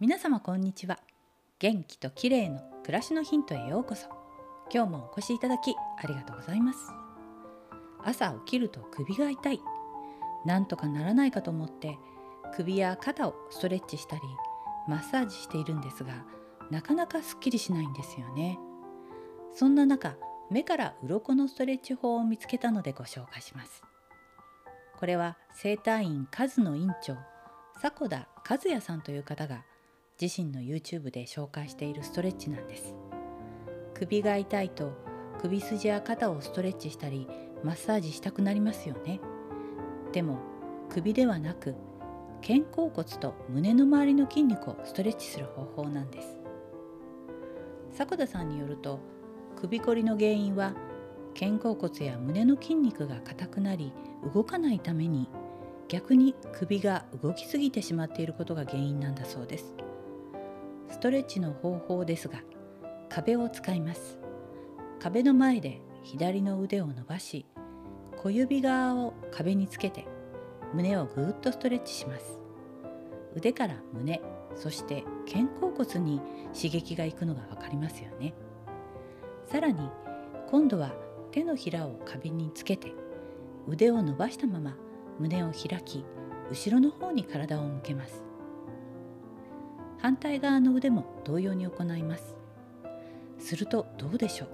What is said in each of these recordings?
皆様こんにちは。元気と綺麗の暮らしのヒントへようこそ。今日もお越しいただきありがとうございます。朝起きると首が痛い。なんとかならないかと思って首や肩をストレッチしたりマッサージしているんですがなかなかすっきりしないんですよね。そんな中目から鱗のストレッチ法を見つけたのでご紹介します。これは整体院カズの院長迫田和也さんという方が自身の YouTube で紹介しているストレッチなんです。首が痛いと首筋や肩をストレッチしたりマッサージしたくなりますよね。でも首ではなく肩甲骨と胸の周りの筋肉をストレッチする方法なんです。迫田さんによると首こりの原因は肩甲骨や胸の筋肉が硬くなり動かないために逆に首が動きすぎてしまっていることが原因なんだそうです。ストレッチの方法ですが壁を使います。壁の前で左の腕を伸ばし小指側を壁につけて胸をぐーっとストレッチします。腕から胸そして肩甲骨に刺激がいくのが分かりますよね。さらに今度は手のひらを壁につけて腕を伸ばしたまま胸を開き後ろの方に体を向けます。反対側の腕も同様に行いますするとどうでしょう？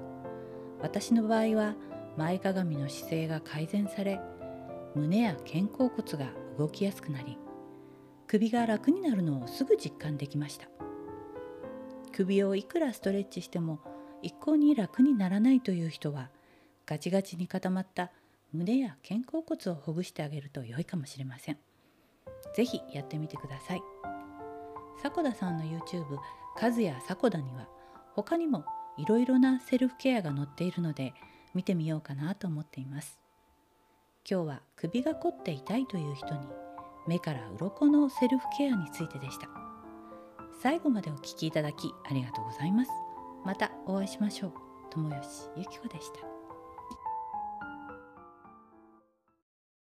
私の場合は前かがみの姿勢が改善され胸や肩甲骨が動きやすくなり首が楽になるのをすぐ実感できました首をいくらストレッチしても一向に楽にならないという人はガチガチに固まった胸や肩甲骨をほぐしてあげると良いかもしれません。是非やってみてください。迫田さんの YouTube「和也迫田」には他にもいろいろなセルフケアが載っているので見てみようかなと思っています。今日は首が凝って痛いという人に目から鱗のセルフケアについてでした。最後までお聴きいただきありがとうございます。またお会いしましょう。友吉ゆき子でした。